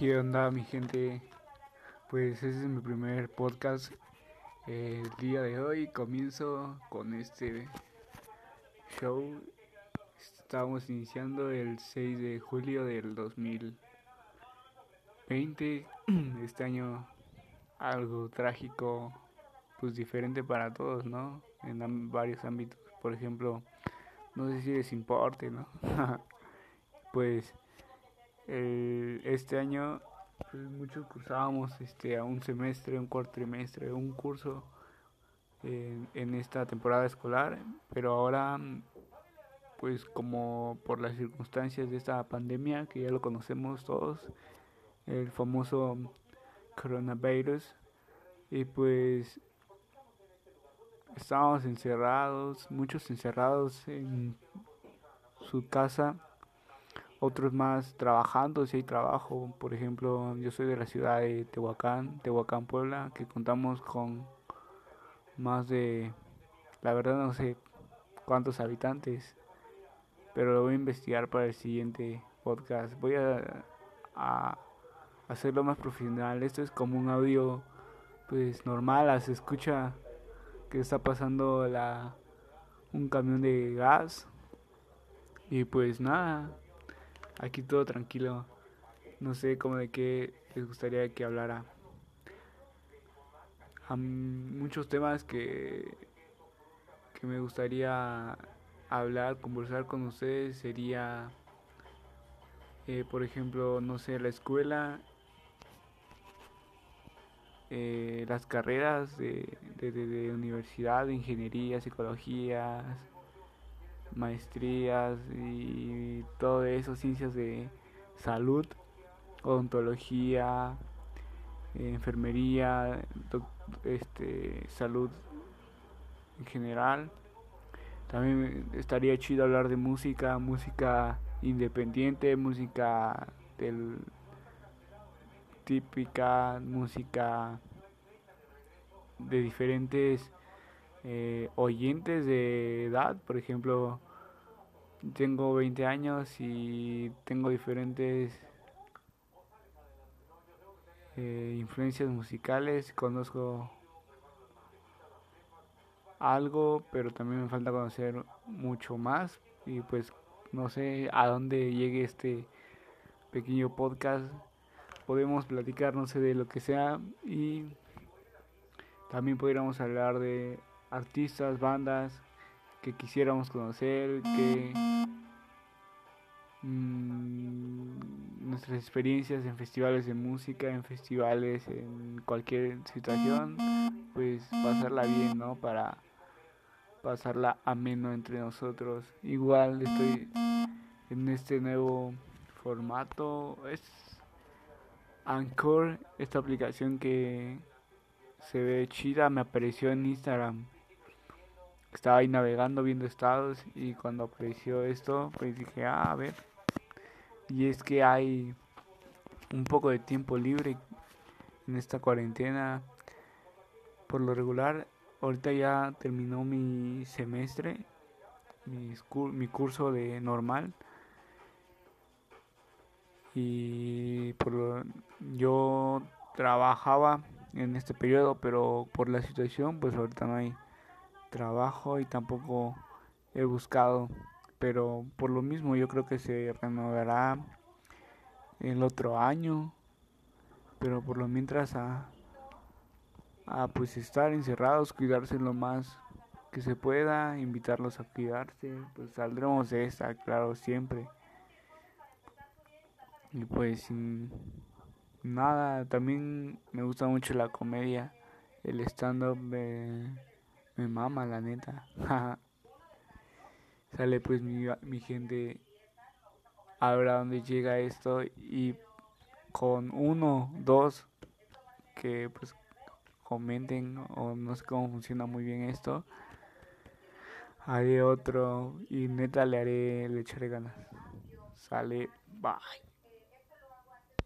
¿Qué onda mi gente? Pues ese es mi primer podcast. El día de hoy comienzo con este show. Estamos iniciando el 6 de julio del 2020. Este año algo trágico, pues diferente para todos, ¿no? En varios ámbitos. Por ejemplo, no sé si les importe, ¿no? pues este año pues, muchos cursábamos este, a un semestre, un cuatrimestre, un curso en esta temporada escolar, pero ahora pues como por las circunstancias de esta pandemia que ya lo conocemos todos, el famoso coronavirus, y pues estábamos encerrados, muchos encerrados en su casa otros más trabajando, si hay trabajo. Por ejemplo, yo soy de la ciudad de Tehuacán, Tehuacán, Puebla, que contamos con más de, la verdad no sé cuántos habitantes, pero lo voy a investigar para el siguiente podcast. Voy a, a hacerlo más profesional. Esto es como un audio pues normal, se escucha que está pasando la un camión de gas y pues nada Aquí todo tranquilo. No sé cómo de qué les gustaría que hablara. muchos temas que, que me gustaría hablar, conversar con ustedes sería, eh, por ejemplo, no sé, la escuela, eh, las carreras de, de, de universidad, de ingeniería, psicologías, maestrías y todo eso, ciencias de salud, odontología, enfermería, este, salud en general. También estaría chido hablar de música, música independiente, música del típica, música de diferentes eh, oyentes de edad, por ejemplo, tengo 20 años y tengo diferentes eh, influencias musicales, conozco algo, pero también me falta conocer mucho más y pues no sé a dónde llegue este pequeño podcast. Podemos platicar, no sé, de lo que sea y también podríamos hablar de artistas, bandas que quisiéramos conocer, que mm, nuestras experiencias en festivales de música, en festivales, en cualquier situación, pues pasarla bien, ¿no? Para pasarla ameno entre nosotros. Igual estoy en este nuevo formato, es Anchor, esta aplicación que se ve chida, me apareció en Instagram estaba ahí navegando viendo estados y cuando apareció esto pues dije ah, a ver y es que hay un poco de tiempo libre en esta cuarentena. Por lo regular ahorita ya terminó mi semestre mi, mi curso de normal. Y por lo, yo trabajaba en este periodo pero por la situación pues ahorita no hay trabajo y tampoco he buscado, pero por lo mismo yo creo que se renovará el otro año, pero por lo mientras a, a pues estar encerrados, cuidarse lo más que se pueda, invitarlos a cuidarse, pues saldremos de esta, claro, siempre. Y pues nada, también me gusta mucho la comedia, el stand-up. de me mama, la neta. Sale pues mi, mi gente. Ahora donde llega esto. Y con uno, dos. Que pues comenten. O no sé cómo funciona muy bien esto. Haré otro. Y neta le haré. Le echaré ganas. Sale. Bye.